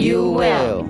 you will.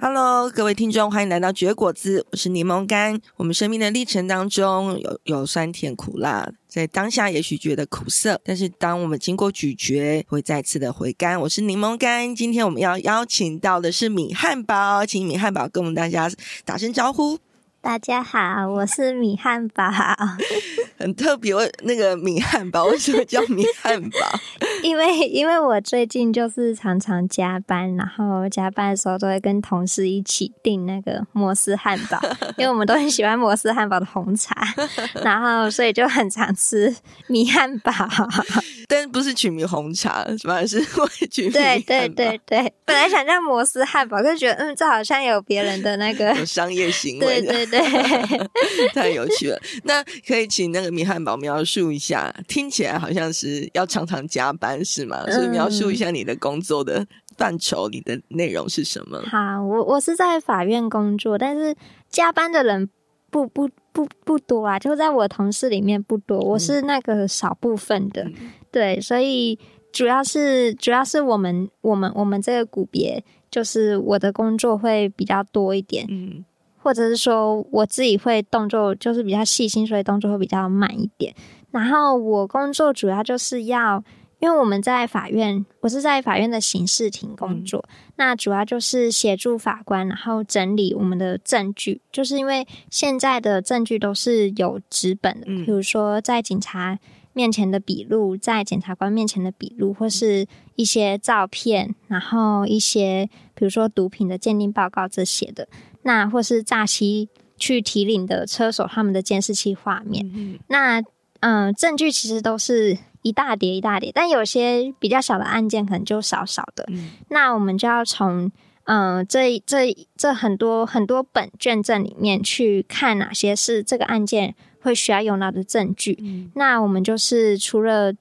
Hello，各位听众，欢迎来到绝果子，我是柠檬干。我们生命的历程当中有有酸甜苦辣，在当下也许觉得苦涩，但是当我们经过咀嚼，会再次的回甘。我是柠檬干，今天我们要邀请到的是米汉堡，请米汉堡跟我们大家打声招呼。大家好，我是米汉堡。很特别，我那个米汉堡为什么叫米汉堡？因为因为我最近就是常常加班，然后加班的时候都会跟同事一起订那个摩斯汉堡，因为我们都很喜欢摩斯汉堡的红茶，然后所以就很常吃米汉堡。但不是取名红茶，反而是会取名对对对对。本来想叫摩斯汉堡，就觉得嗯，这好像有别人的那个有商业行为。对对对，太有趣了。那可以请那个米汉堡描述一下，听起来好像是要常常加班是吗？所以描述一下你的工作的范畴，你的内容是什么？好，我我是在法院工作，但是加班的人不不不不多啊，就在我同事里面不多，我是那个少部分的。嗯对，所以主要是主要是我们我们我们这个股别，就是我的工作会比较多一点，嗯，或者是说我自己会动作就是比较细心，所以动作会比较慢一点。然后我工作主要就是要，因为我们在法院，我是在法院的刑事庭工作，嗯，那主要就是协助法官，然后整理我们的证据，就是因为现在的证据都是有纸本的，嗯，比如说在警察。面前的笔录，在检察官面前的笔录，或是一些照片，然后一些比如说毒品的鉴定报告这些的，那或是诈欺去提领的车手他们的监视器画面，嗯、那嗯、呃，证据其实都是一大叠一大叠，但有些比较小的案件可能就少少的，嗯、那我们就要从嗯、呃、这这这很多很多本卷证里面去看哪些是这个案件。会需要用到的证据，嗯、那我们就是除了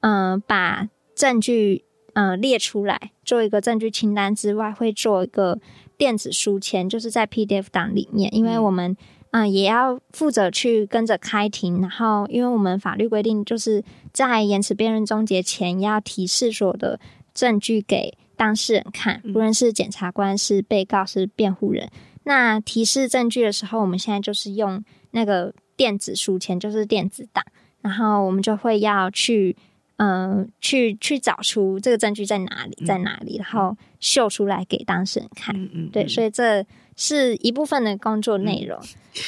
嗯、呃、把证据嗯、呃、列出来做一个证据清单之外，会做一个电子书签，就是在 PDF 档里面，因为我们嗯、呃、也要负责去跟着开庭，然后因为我们法律规定就是在延迟辩论终结前要提示所有的证据给当事人看，不论是检察官、是被告、是辩护人。那提示证据的时候，我们现在就是用那个。电子书签就是电子档，然后我们就会要去，嗯、呃，去去找出这个证据在哪里，在哪里，然后秀出来给当事人看。嗯嗯，对，所以这是一部分的工作内容。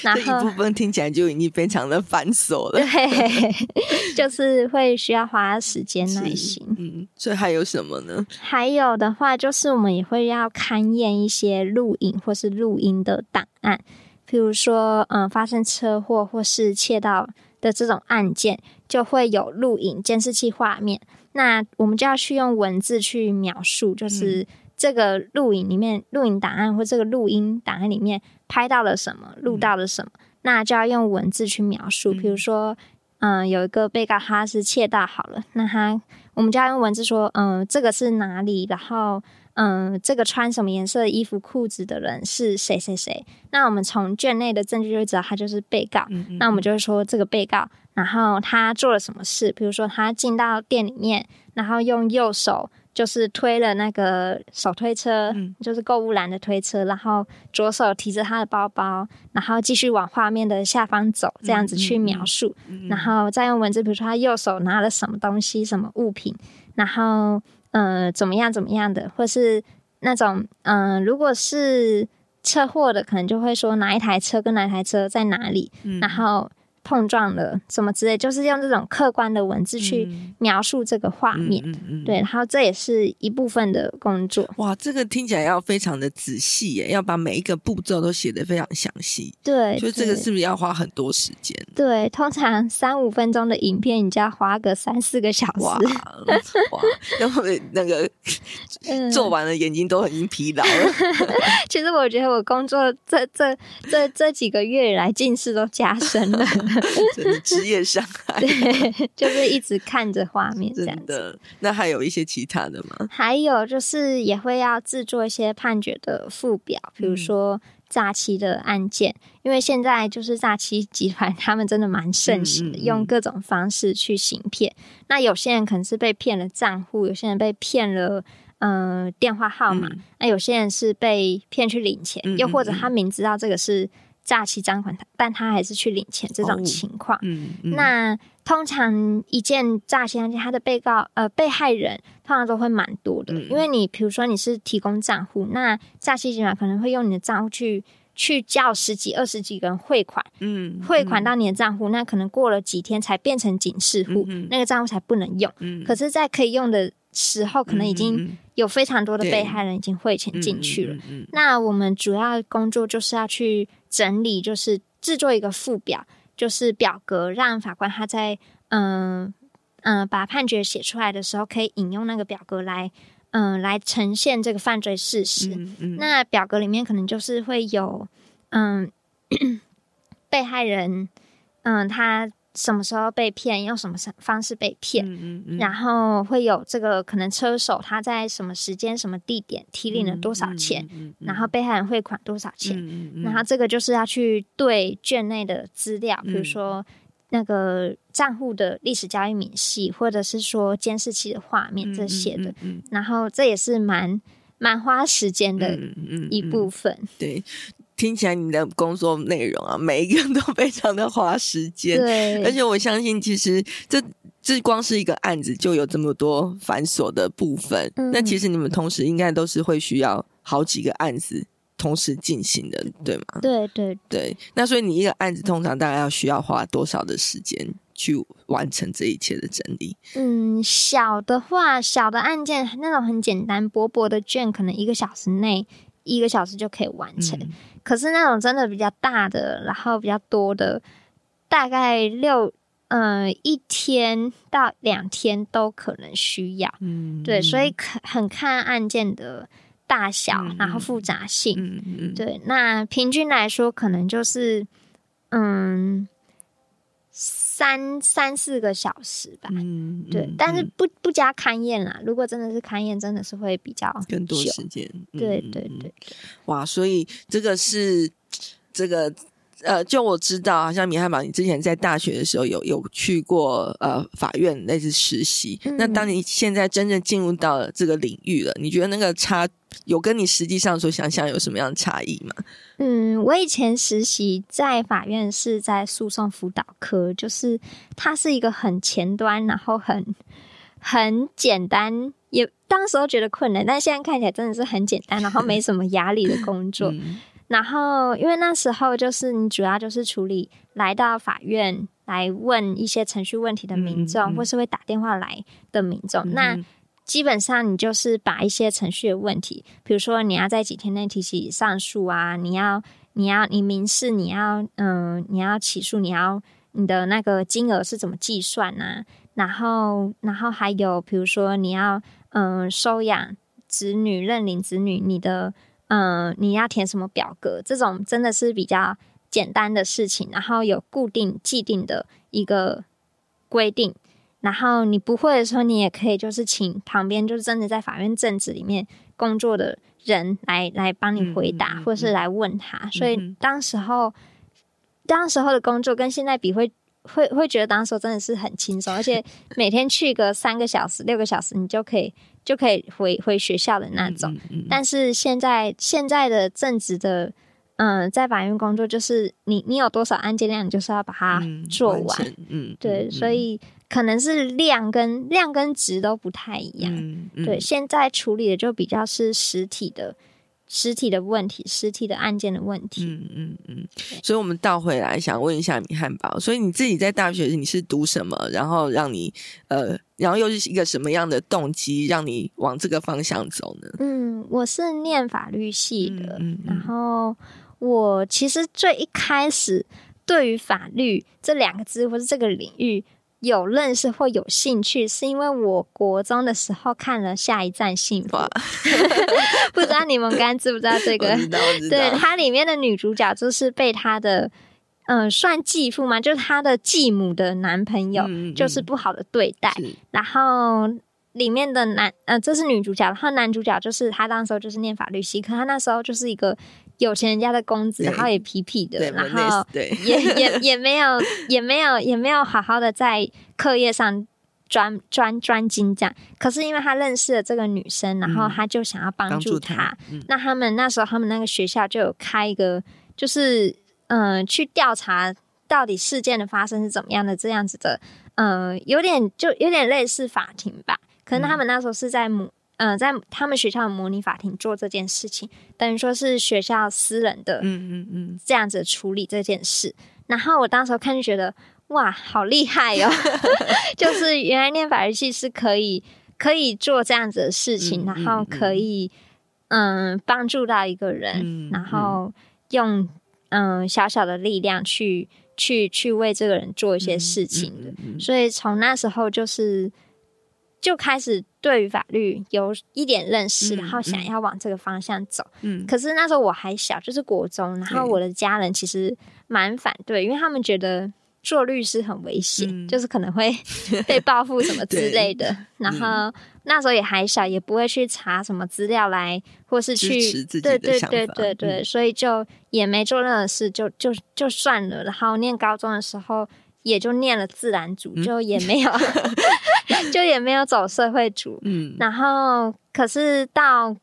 然后 这一部分听起来就已经非常的繁琐了，对，就是会需要花时间耐心。嗯，所以还有什么呢？还有的话，就是我们也会要勘验一些录影或是录音的档案。比如说，嗯，发生车祸或是窃盗的这种案件，就会有录影监视器画面。那我们就要去用文字去描述，就是这个录影里面、录影档案或这个录音档案里面拍到了什么，录到了什么，那就要用文字去描述。比如说，嗯，有一个被告他是窃盗，好了，那他我们就要用文字说，嗯，这个是哪里，然后。嗯，这个穿什么颜色的衣服、裤子的人是谁？谁谁？那我们从卷内的证据就会知道他就是被告。嗯嗯，那我们就是说这个被告，然后他做了什么事？比如说他进到店里面，然后用右手就是推了那个手推车，嗯、就是购物篮的推车，然后左手提着他的包包，然后继续往画面的下方走，这样子去描述，然后再用文字，比如说他右手拿了什么东西、什么物品，然后。嗯、呃，怎么样怎么样的，或是那种嗯、呃，如果是车祸的，可能就会说哪一台车跟哪一台车在哪里，嗯、然后。碰撞了什么之类，就是用这种客观的文字去描述这个画面，嗯嗯嗯嗯、对，然后这也是一部分的工作。哇，这个听起来要非常的仔细耶，要把每一个步骤都写得非常详细。对，就这个是不是要花很多时间？对，通常三五分钟的影片，你就要花个三四个小时。哇，哇，然后那个做完了眼睛都已经疲劳了。其实我觉得我工作这这这这几个月以来近视都加深了，职业伤害。对，就是一直看着画面这样子。真的。那还有一些其他的吗？还有就是也会要制作一些判决的附表，比如说。诈欺的案件，因为现在就是诈欺集团，他们真的蛮盛行的，嗯嗯嗯，用各种方式去行骗。那有些人可能是被骗了账户，有些人被骗了呃电话号码，嗯、那有些人是被骗去领钱，嗯嗯嗯，又或者他明知道这个是诈欺赃款，但他还是去领钱这种情况。哦嗯嗯，那通常一件诈欺案件，他的被告呃被害人通常都会蛮多的，嗯、因为你比如说你是提供账户，那诈欺集团可能会用你的账户去去叫十几二十几个人汇款，嗯，汇款到你的账户，那可能过了几天才变成警示户，嗯、那个账户才不能用。嗯、可是，在可以用的时候，可能已经有非常多的被害人已经汇钱进去了。那我们主要工作就是要去整理，就是制作一个附表。就是表格，让法官他在嗯嗯、呃呃、把判决写出来的时候，可以引用那个表格来嗯、呃、来呈现这个犯罪事实。嗯嗯、那表格里面可能就是会有嗯 被害人嗯他。什么时候被骗？用什么方式被骗？嗯嗯嗯、然后会有这个可能车手他在什么时间、什么地点提领了多少钱？然后被害人汇款多少钱？然后这个就是要去对卷内的资料，嗯、比如说那个账户的历史交易明细，或者是说监视器的画面这些的。然后这也是蛮蛮花时间的一部分。嗯嗯嗯、对。听起来你的工作内容啊，每一个都非常的花时间，对，而且我相信，其实这这光是一个案子就有这么多繁琐的部分。嗯、那其实你们同时应该都是会需要好几个案子同时进行的，对吗？对对对。那所以你一个案子通常大概要需要花多少的时间去完成这一切的整理？嗯，小的话，小的案件那种很简单薄薄的卷，可能一个小时内。一个小时就可以完成，嗯、可是那种真的比较大的，然后比较多的，大概六嗯、呃、一天到两天都可能需要。嗯，对，所以很很看案件的大小，嗯、然后复杂性。嗯嗯，对，那平均来说，可能就是嗯。三三四个小时吧，嗯，对，嗯、但是不不加勘验啦。如果真的是勘验，真的是会比较更多时间。嗯、对对对，哇，所以这个是这个呃，就我知道，好像米汉堡，你之前在大学的时候有有去过呃法院类似实习。嗯、那当你现在真正进入到了这个领域了，你觉得那个差有跟你实际上所想象有什么样的差异吗？嗯，我以前实习在法院是在诉讼辅导科，就是它是一个很前端，然后很很简单，也当时候觉得困难，但现在看起来真的是很简单，然后没什么压力的工作。嗯、然后因为那时候就是你主要就是处理来到法院来问一些程序问题的民众，嗯嗯、或是会打电话来的民众，嗯、那。基本上，你就是把一些程序的问题，比如说你要在几天内提起上诉啊，你要你要你民事你要嗯、呃、你要起诉，你要你的那个金额是怎么计算啊？然后然后还有比如说你要嗯、呃、收养子女认领子女，你的嗯、呃、你要填什么表格？这种真的是比较简单的事情，然后有固定既定的一个规定。然后你不会的时候，你也可以就是请旁边就是真的在法院证职里面工作的人来来帮你回答，嗯、或是来问他。嗯、所以当时候，嗯、当时候的工作跟现在比会，会会会觉得当时真的是很轻松，而且 每天去个三个小时、六个小时，你就可以就可以回回学校的那种。嗯嗯、但是现在现在的正职的，嗯、呃，在法院工作就是你你有多少案件量，你就是要把它做完。嗯，嗯对，所以。可能是量跟量跟值都不太一样，对。现在处理的就比较是实体的、实体的问题、实体的案件的问题。嗯嗯嗯。所以，我们倒回来想问一下米汉堡，所以你自己在大学你是读什么？然后让你呃，然后又是一个什么样的动机让你往这个方向走呢？嗯，我是念法律系的，嗯嗯嗯、然后我其实最一开始对于法律这两个字或是这个领域。有认识或有兴趣，是因为我国中的时候看了《下一站幸福》，不知道你们刚刚知不知道这个？对，它里面的女主角就是被她的嗯、呃，算继父吗，就是她的继母的男朋友，嗯嗯就是不好的对待，然后。里面的男，呃，这是女主角，然后男主角就是他，那时候就是念法律系，可他那时候就是一个有钱人家的公子，然后也痞痞的，然后也也也没有也没有也没有好好的在课业上专专专精这样。可是因为他认识了这个女生，然后他就想要帮助她。嗯嗯、那他们那时候他们那个学校就有开一个，就是嗯、呃，去调查到底事件的发生是怎么样的这样子的，嗯、呃，有点就有点类似法庭吧。可能他们那时候是在母，嗯、呃，在他们学校的模拟法庭做这件事情，等于说是学校私人的，嗯嗯嗯，这样子处理这件事。然后我当时看就觉得，哇，好厉害哦！就是原来念法律系是可以可以做这样子的事情，然后可以嗯帮助到一个人，然后用嗯小小的力量去去去为这个人做一些事情的。所以从那时候就是。就开始对于法律有一点认识，嗯、然后想要往这个方向走。嗯，可是那时候我还小，就是国中，然后我的家人其实蛮反对，因为他们觉得做律师很危险，嗯、就是可能会 被报复什么之类的。然后那时候也还小，也不会去查什么资料来，或是去对对对对对，嗯、所以就也没做任何事，就就就算了。然后念高中的时候。也就念了自然组，就也没有，嗯、就也没有走社会组。嗯，然后可是到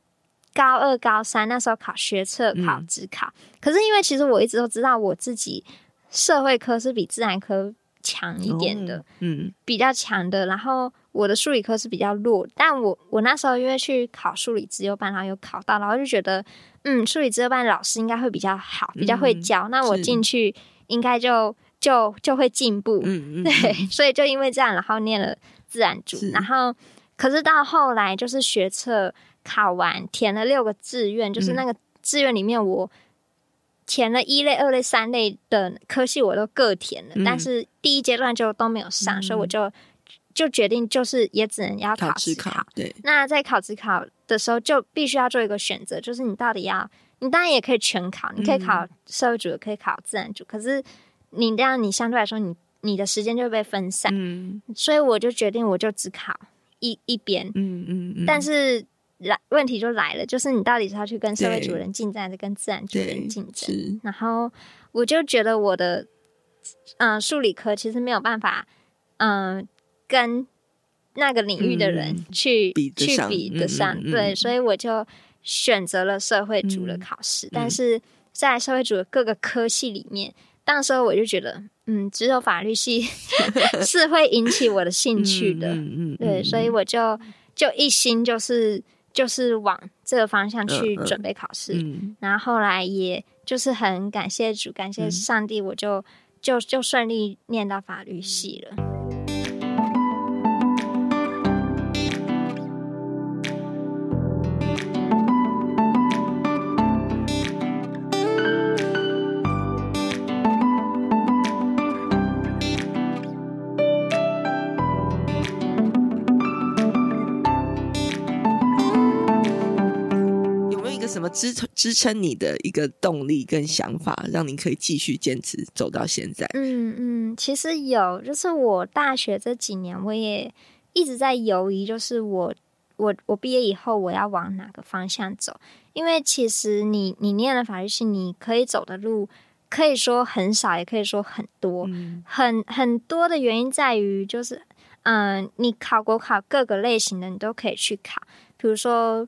高二、高三那时候考学测、考职考，嗯、可是因为其实我一直都知道我自己社会科是比自然科强一点的，嗯，比较强的。然后我的数理科是比较弱，但我我那时候因为去考数理资优班，然后有考到，然后就觉得，嗯，数理资优班老师应该会比较好，比较会教。嗯、那我进去应该就。就就会进步，嗯嗯，对，所以就因为这样，然后念了自然组，然后可是到后来就是学测考完，填了六个志愿，就是那个志愿里面我填了一类、二类、三类的科系，我都各填了，嗯、但是第一阶段就都没有上，嗯、所以我就就决定就是也只能要考职考，考，对。那在考职考的时候，就必须要做一个选择，就是你到底要，你当然也可以全考，你可以考社会组，可以考自然组，可是。你这样，你相对来说你，你你的时间就会被分散，嗯，所以我就决定，我就只考一一边，嗯嗯嗯。但是来问题就来了，就是你到底是要去跟社会主人竞争，还是跟自然主人竞争？然后我就觉得我的，嗯、呃，数理科其实没有办法，嗯、呃，跟那个领域的人去、嗯、比去比得上，嗯嗯嗯、对，所以我就选择了社会组的考试。嗯、但是在社会组的各个科系里面。那时候我就觉得，嗯，只有法律系 是会引起我的兴趣的，嗯嗯、对，所以我就就一心就是就是往这个方向去准备考试，然后后来也就是很感谢主，感谢上帝，我就就就顺利念到法律系了。支撑支撑你的一个动力跟想法，让你可以继续坚持走到现在？嗯嗯，其实有，就是我大学这几年，我也一直在犹豫，就是我我我毕业以后我要往哪个方向走？因为其实你你念了法律系，你可以走的路可以说很少，也可以说很多。嗯、很很多的原因在于，就是嗯、呃，你考国考各个类型的你都可以去考，比如说。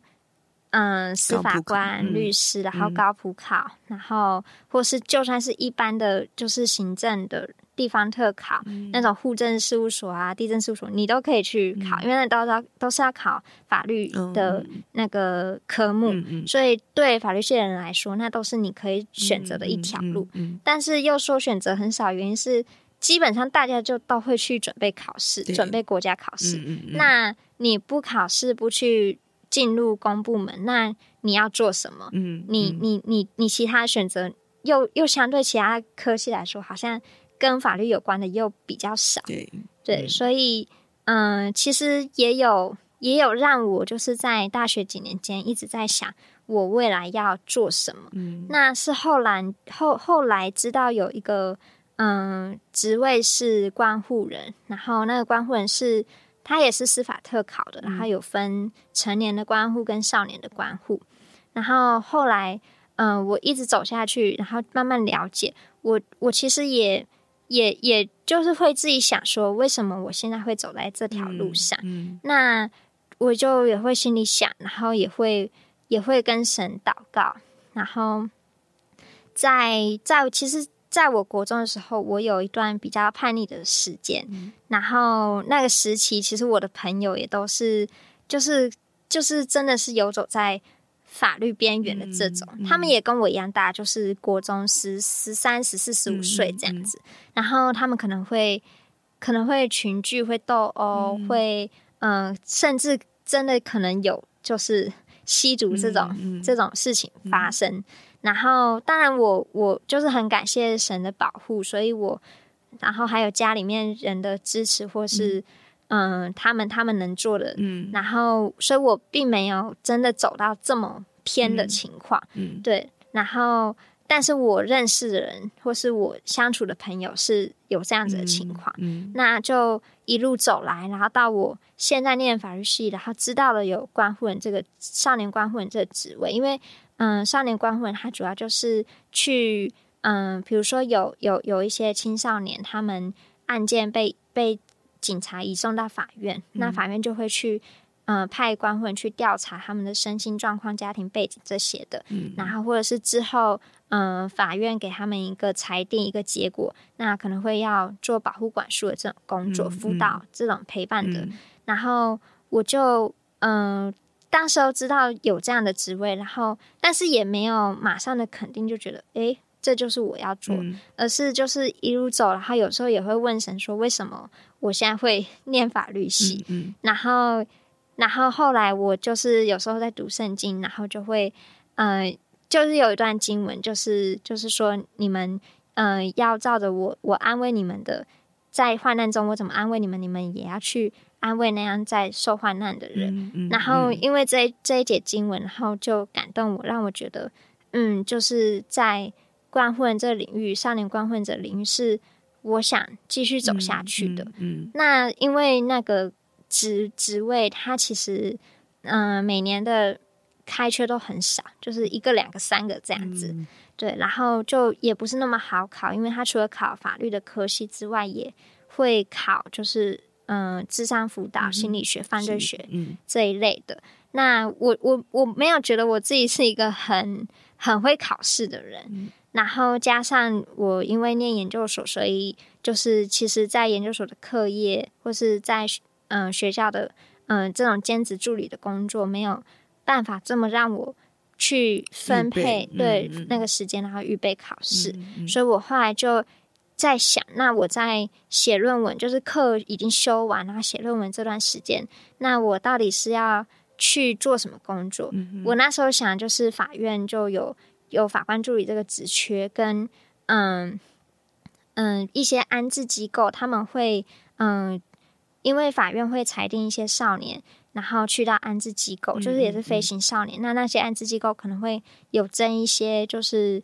嗯，司法官、嗯、律师，然后高普考，嗯、然后或是就算是一般的，就是行政的地方特考，嗯、那种户政事务所啊、地政事务所，你都可以去考，嗯、因为那都要都是要考法律的那个科目，所以对法律系的人来说，那都是你可以选择的一条路。但是又说选择很少，原因是基本上大家就都会去准备考试，准备国家考试。那你不考试，不去。进入公部门，那你要做什么？嗯，你你你你其他选择又又相对其他科系来说，好像跟法律有关的又比较少。对对，所以嗯、呃，其实也有也有让我就是在大学几年间一直在想，我未来要做什么。嗯，那是后来后后来知道有一个嗯职位是关护人，然后那个关护人是他也是司法特考的，然后有分成年的关护跟少年的关护，然后后来。嗯，我一直走下去，然后慢慢了解我。我其实也也也就是会自己想说，为什么我现在会走在这条路上？嗯嗯、那我就也会心里想，然后也会也会跟神祷告。然后在在其实，在我国中的时候，我有一段比较叛逆的时间。嗯、然后那个时期，其实我的朋友也都是，就是就是真的是游走在。法律边缘的这种，嗯嗯、他们也跟我一样大，就是国中十十三、十四、十五岁这样子。然后他们可能会可能会群聚、会斗殴、嗯、会嗯、呃，甚至真的可能有就是吸毒这种、这种事情发生。嗯、然后当然我我就是很感谢神的保护，所以我然后还有家里面人的支持，或是嗯、呃、他们他们能做的，嗯，然后所以我并没有真的走到这么。偏的情况，嗯，嗯对，然后，但是我认识的人或是我相处的朋友是有这样子的情况，嗯，嗯那就一路走来，然后到我现在念法律系，然后知道了有关护人这个少年观护人这个职位，因为，嗯，少年观护人他主要就是去，嗯，比如说有有有一些青少年，他们案件被被警察移送到法院，嗯、那法院就会去。嗯、呃，派观护人去调查他们的身心状况、家庭背景这些的，嗯，然后或者是之后，嗯、呃，法院给他们一个裁定、一个结果，那可能会要做保护管束的这种工作、嗯、辅导这种陪伴的。嗯、然后我就，嗯、呃，当时候知道有这样的职位，然后但是也没有马上的肯定，就觉得，哎，这就是我要做，嗯、而是就是一路走，然后有时候也会问神说，为什么我现在会 念法律系？嗯，嗯然后。然后后来我就是有时候在读圣经，然后就会，呃，就是有一段经文，就是就是说你们，呃，要照着我我安慰你们的，在患难中我怎么安慰你们，你们也要去安慰那样在受患难的人。嗯嗯、然后因为这这一节经文，然后就感动我，让我觉得，嗯，就是在关护人这个领域，少年关护人这个领域是我想继续走下去的。嗯，那因为那个。职职位，它其实，嗯、呃，每年的开缺都很少，就是一个、两个、三个这样子。嗯、对，然后就也不是那么好考，因为它除了考法律的科系之外，也会考就是，嗯、呃，咨商辅导、心理学、犯罪学这一类的。嗯、那我我我没有觉得我自己是一个很很会考试的人，嗯、然后加上我因为念研究所，所以就是其实在研究所的课业或是在。嗯、呃，学校的嗯、呃，这种兼职助理的工作没有办法这么让我去分配对、嗯、那个时间，然后预备考试，嗯嗯、所以我后来就在想，那我在写论文，就是课已经修完，然后写论文这段时间，那我到底是要去做什么工作？我那时候想，就是法院就有有法官助理这个职缺，跟嗯嗯一些安置机构，他们会嗯。因为法院会裁定一些少年，然后去到安置机构，就是也是飞行少年。嗯嗯、那那些安置机构可能会有征一些，就是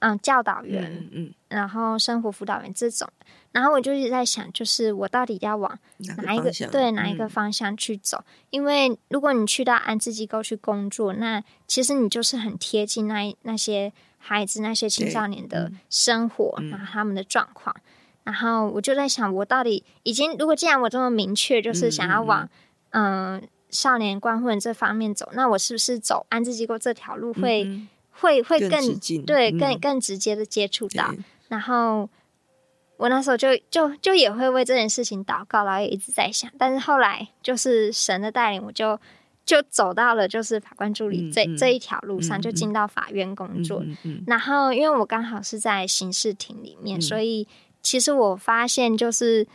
嗯教导员，嗯，嗯然后生活辅导员这种。然后我就一直在想，就是我到底要往哪一个，个对哪一个方向去走？嗯、因为如果你去到安置机构去工作，那其实你就是很贴近那那些孩子、那些青少年的生活，嗯、然后他们的状况。然后我就在想，我到底已经如果既然我这么明确，就是想要往嗯、呃、少年观护人这方面走，那我是不是走安置机构这条路会、嗯、会会更，更对更更直接的接触到？然后我那时候就就就也会为这件事情祷告，然后也一直在想。但是后来就是神的带领，我就就走到了就是法官助理这、嗯、这一条路上，就进到法院工作。然后因为我刚好是在刑事庭里面，嗯、所以。其实我发现，就是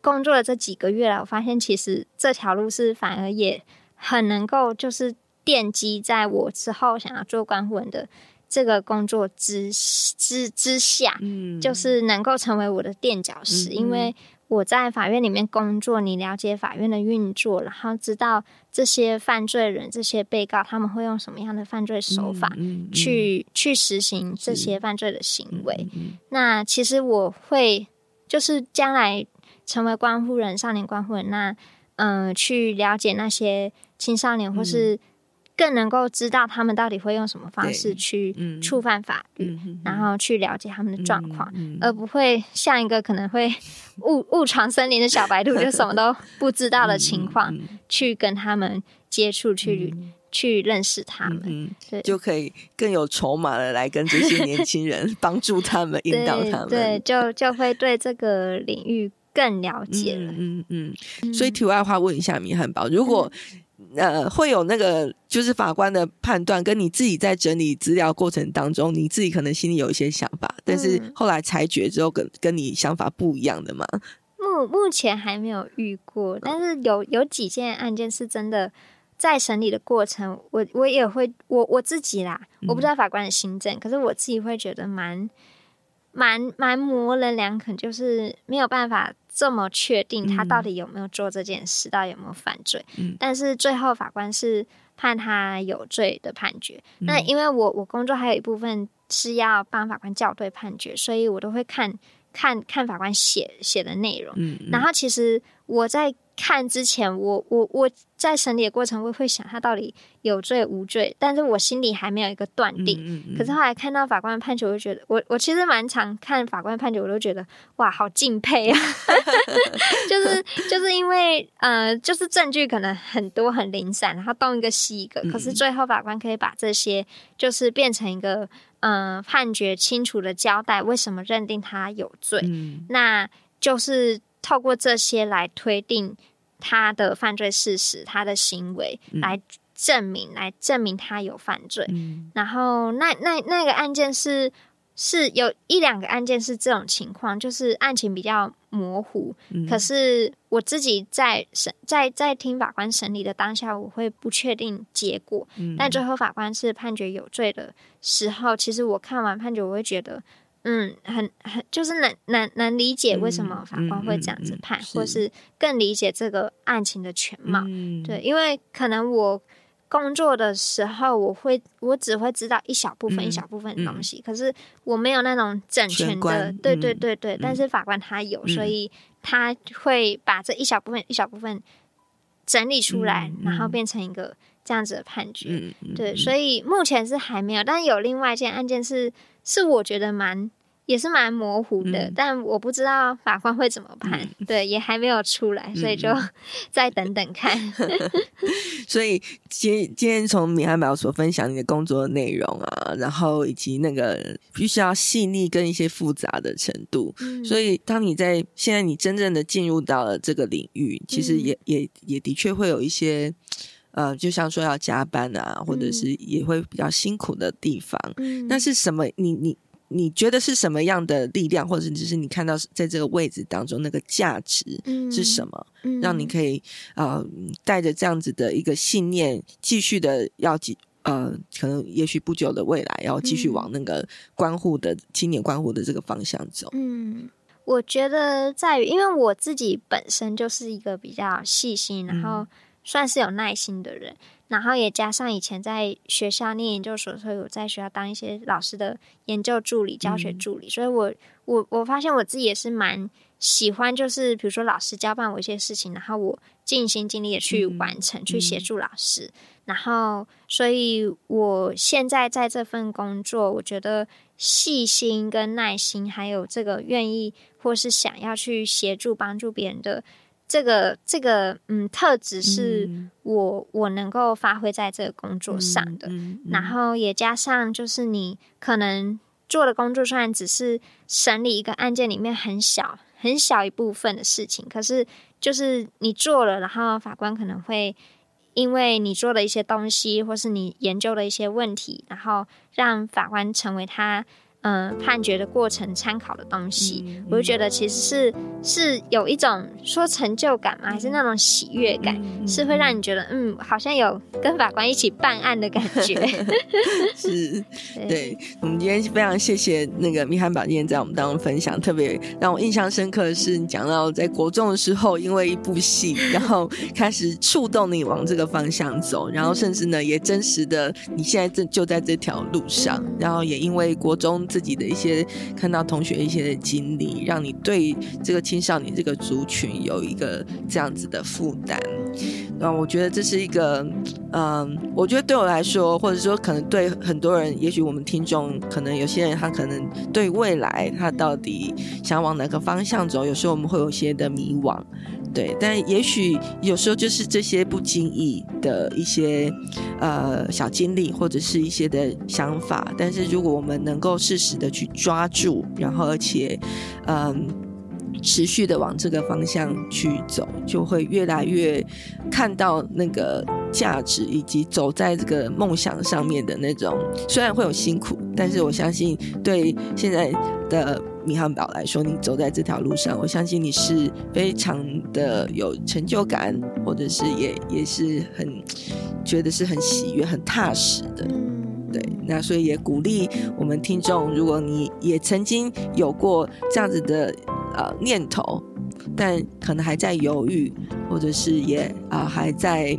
工作了这几个月来，我发现其实这条路是反而也很能够，就是奠基在我之后想要做关护人的这个工作之之之下，嗯，就是能够成为我的垫脚石，嗯，因为我在法院里面工作，你了解法院的运作，然后知道这些犯罪人、这些被告他们会用什么样的犯罪手法去、嗯嗯、去实行这些犯罪的行为。那其实我会就是将来成为关护人、少年关护人，那嗯、呃，去了解那些青少年或是。更能够知道他们到底会用什么方式去触犯法律，嗯、然后去了解他们的状况，嗯嗯、而不会像一个可能会 误误闯森林的小白兔，就什么都不知道的情况，去跟他们接触，去、嗯、去认识他们，嗯、对，就可以更有筹码的来跟这些年轻人 帮助他们，引导他们，对，就就会对这个领域更了解了。嗯嗯，嗯，所以题外话问一下米汉堡，如果。呃，会有那个就是法官的判断，跟你自己在整理资料过程当中，你自己可能心里有一些想法，但是后来裁决之后跟跟你想法不一样的嘛？目目前还没有遇过，但是有有几件案件是真的在审理的过程，我我也会我我自己啦，我不知道法官的心证，嗯、可是我自己会觉得蛮蛮蛮模棱两可，就是没有办法。这么确定他到底有没有做这件事，嗯、到底有没有犯罪？嗯，但是最后法官是判他有罪的判决。嗯、那因为我我工作还有一部分是要帮法官校对判决，所以我都会看看看法官写写的内容。嗯，然后其实我在。看之前，我我我在审理的过程，我会想他到底有罪无罪，但是我心里还没有一个断定。嗯嗯嗯、可是后来看到法官的判决，我就觉得，我我其实蛮常看法官的判决，我都觉得哇，好敬佩啊！就是就是因为呃，就是证据可能很多很零散，然后东一个西一个，可是最后法官可以把这些就是变成一个呃判决清楚的交代，为什么认定他有罪？嗯、那就是透过这些来推定。他的犯罪事实，他的行为来证明，嗯、来证明他有犯罪。嗯、然后那那那个案件是是有一两个案件是这种情况，就是案情比较模糊。嗯、可是我自己在审在在听法官审理的当下，我会不确定结果。嗯、但最后法官是判决有罪的时候，其实我看完判决，我会觉得。嗯，很很就是能能能理解为什么法官会这样子判，嗯嗯嗯、或是。更理解这个案情的全貌。嗯、对，因为可能我工作的时候，我会我只会知道一小部分、嗯、一小部分的东西，嗯、可是我没有那种整全的。全对对对对，嗯、但是法官他有，嗯、所以他会把这一小部分一小部分整理出来，嗯、然后变成一个这样子的判决。嗯嗯、对，所以目前是还没有，但是有另外一件案件是。是我觉得蛮也是蛮模糊的，嗯、但我不知道法官会怎么判，嗯、对，也还没有出来，所以就 再等等看。所以今今天从米汉堡所分享你的工作内容啊，然后以及那个必须要细腻跟一些复杂的程度，嗯、所以当你在现在你真正的进入到了这个领域，其实也、嗯、也也的确会有一些。呃，就像说要加班啊，或者是也会比较辛苦的地方。嗯，那是什么？你你你觉得是什么样的力量，或者只是你看到在这个位置当中那个价值是什么？嗯，让你可以呃带着这样子的一个信念，继续的要继呃，可能也许不久的未来要继续往那个关护的青年关护的这个方向走。嗯，我觉得在于，因为我自己本身就是一个比较细心，然后。算是有耐心的人，然后也加上以前在学校念研究所，时候我在学校当一些老师的研究助理、教学助理，嗯、所以我我我发现我自己也是蛮喜欢，就是比如说老师交办我一些事情，然后我尽心尽力的去完成，嗯、去协助老师，嗯、然后所以我现在在这份工作，我觉得细心跟耐心，还有这个愿意或是想要去协助帮助别人的。这个这个嗯特质是我、嗯、我能够发挥在这个工作上的，嗯嗯嗯、然后也加上就是你可能做的工作虽然只是审理一个案件里面很小很小一部分的事情，可是就是你做了，然后法官可能会因为你做的一些东西，或是你研究的一些问题，然后让法官成为他嗯、呃，判决的过程参考的东西，我就觉得其实是是有一种说成就感吗？还是那种喜悦感，嗯、是会让你觉得嗯，好像有跟法官一起办案的感觉。是，对，对，我们今天非常谢谢那个米汉宝今天在我们当中分享，特别让我印象深刻的是，你讲到在国中的时候，因为一部戏，然后开始触动你往这个方向走，然后甚至呢，也真实的你现在正就在这条路上，然后也因为国中。自己的一些看到同学一些的经历，让你对这个青少年这个族群有一个这样子的负担。那我觉得这是一个，嗯，我觉得对我来说，或者说可能对很多人，也许我们听众可能有些人他可能对未来他到底想往哪个方向走，有时候我们会有些的迷惘。对，但也许有时候就是这些不经意的一些呃小经历，或者是一些的想法。但是如果我们能够适时的去抓住，然后而且嗯、持续的往这个方向去走，就会越来越看到那个价值，以及走在这个梦想上面的那种。虽然会有辛苦，但是我相信对现在的。米汉堡来说，你走在这条路上，我相信你是非常的有成就感，或者是也也是很觉得是很喜悦、很踏实的。对，那所以也鼓励我们听众，如果你也曾经有过这样子的呃念头，但可能还在犹豫，或者是也啊、呃、还在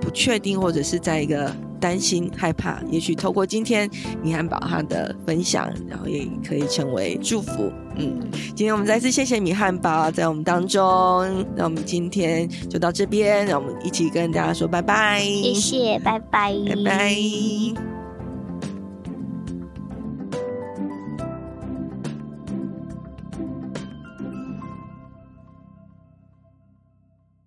不确定，或者是在一个。担心害怕，也许透过今天米汉堡他的分享，然后也可以成为祝福。嗯，今天我们再次谢谢米汉堡在我们当中，那我们今天就到这边，让我们一起跟大家说拜拜。谢谢，拜拜，拜拜。